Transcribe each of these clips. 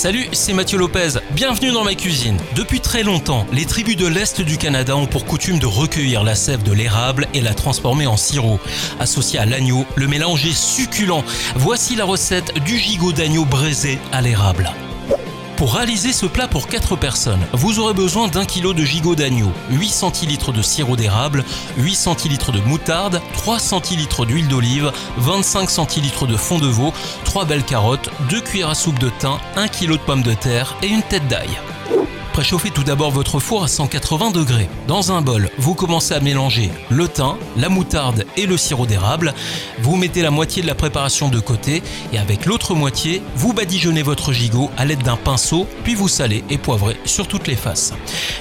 Salut, c'est Mathieu Lopez. Bienvenue dans ma cuisine. Depuis très longtemps, les tribus de l'Est du Canada ont pour coutume de recueillir la sève de l'érable et la transformer en sirop. Associé à l'agneau, le mélange est succulent. Voici la recette du gigot d'agneau braisé à l'érable. Pour réaliser ce plat pour 4 personnes, vous aurez besoin d'un kilo de gigot d'agneau, 8 centilitres de sirop d'érable, 8 centilitres de moutarde, 3 centilitres d'huile d'olive, 25 centilitres de fond de veau, 3 belles carottes, 2 cuillères à soupe de thym, 1 kg de pommes de terre et une tête d'ail. Préchauffez tout d'abord votre four à 180 degrés. Dans un bol, vous commencez à mélanger le thym, la moutarde et le sirop d'érable. Vous mettez la moitié de la préparation de côté et avec l'autre moitié, vous badigeonnez votre gigot à l'aide d'un pinceau, puis vous salez et poivrez sur toutes les faces.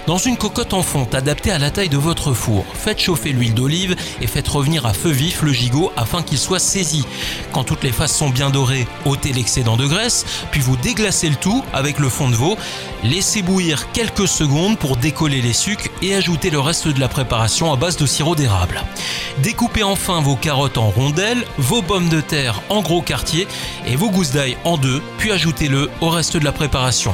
Dans une cocotte en fonte adaptée à la taille de votre four, faites chauffer l'huile d'olive et faites revenir à feu vif le gigot afin qu'il soit saisi. Quand toutes les faces sont bien dorées, ôtez l'excédent de graisse, puis vous déglacez le tout avec le fond de veau. Laissez bouillir quelques secondes pour décoller les sucs et ajouter le reste de la préparation à base de sirop d'érable. Découpez enfin vos carottes en rondelles, vos pommes de terre en gros quartiers et vos gousses d'ail en deux, puis ajoutez-le au reste de la préparation.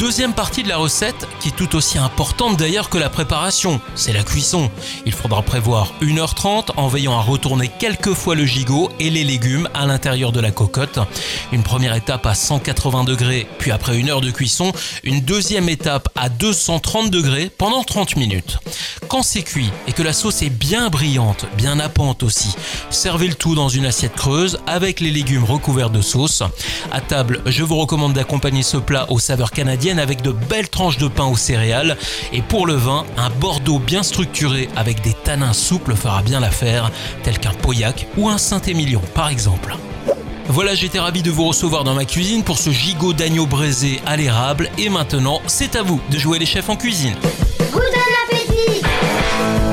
Deuxième partie de la recette, qui est tout aussi importante d'ailleurs que la préparation, c'est la cuisson. Il faudra prévoir 1h30 en veillant à retourner quelques fois le gigot et les légumes à l'intérieur de la cocotte. Une première étape à 180 degrés, puis après une heure de cuisson, une deuxième étape à 230 degrés pendant 30 minutes. Quand c'est cuit et que la sauce est bien brillante, bien nappante aussi, servez le tout dans une assiette creuse avec les légumes recouverts de sauce. À table, je vous recommande d'accompagner ce plat aux saveurs canadiennes avec de belles tranches de pain aux céréales. Et pour le vin, un Bordeaux bien structuré avec des tanins souples fera bien l'affaire, tel qu'un Pauillac ou un Saint-Émilion par exemple. Voilà, j'étais ravi de vous recevoir dans ma cuisine pour ce gigot d'agneau braisé à l'érable et maintenant, c'est à vous de jouer les chefs en cuisine. Bye.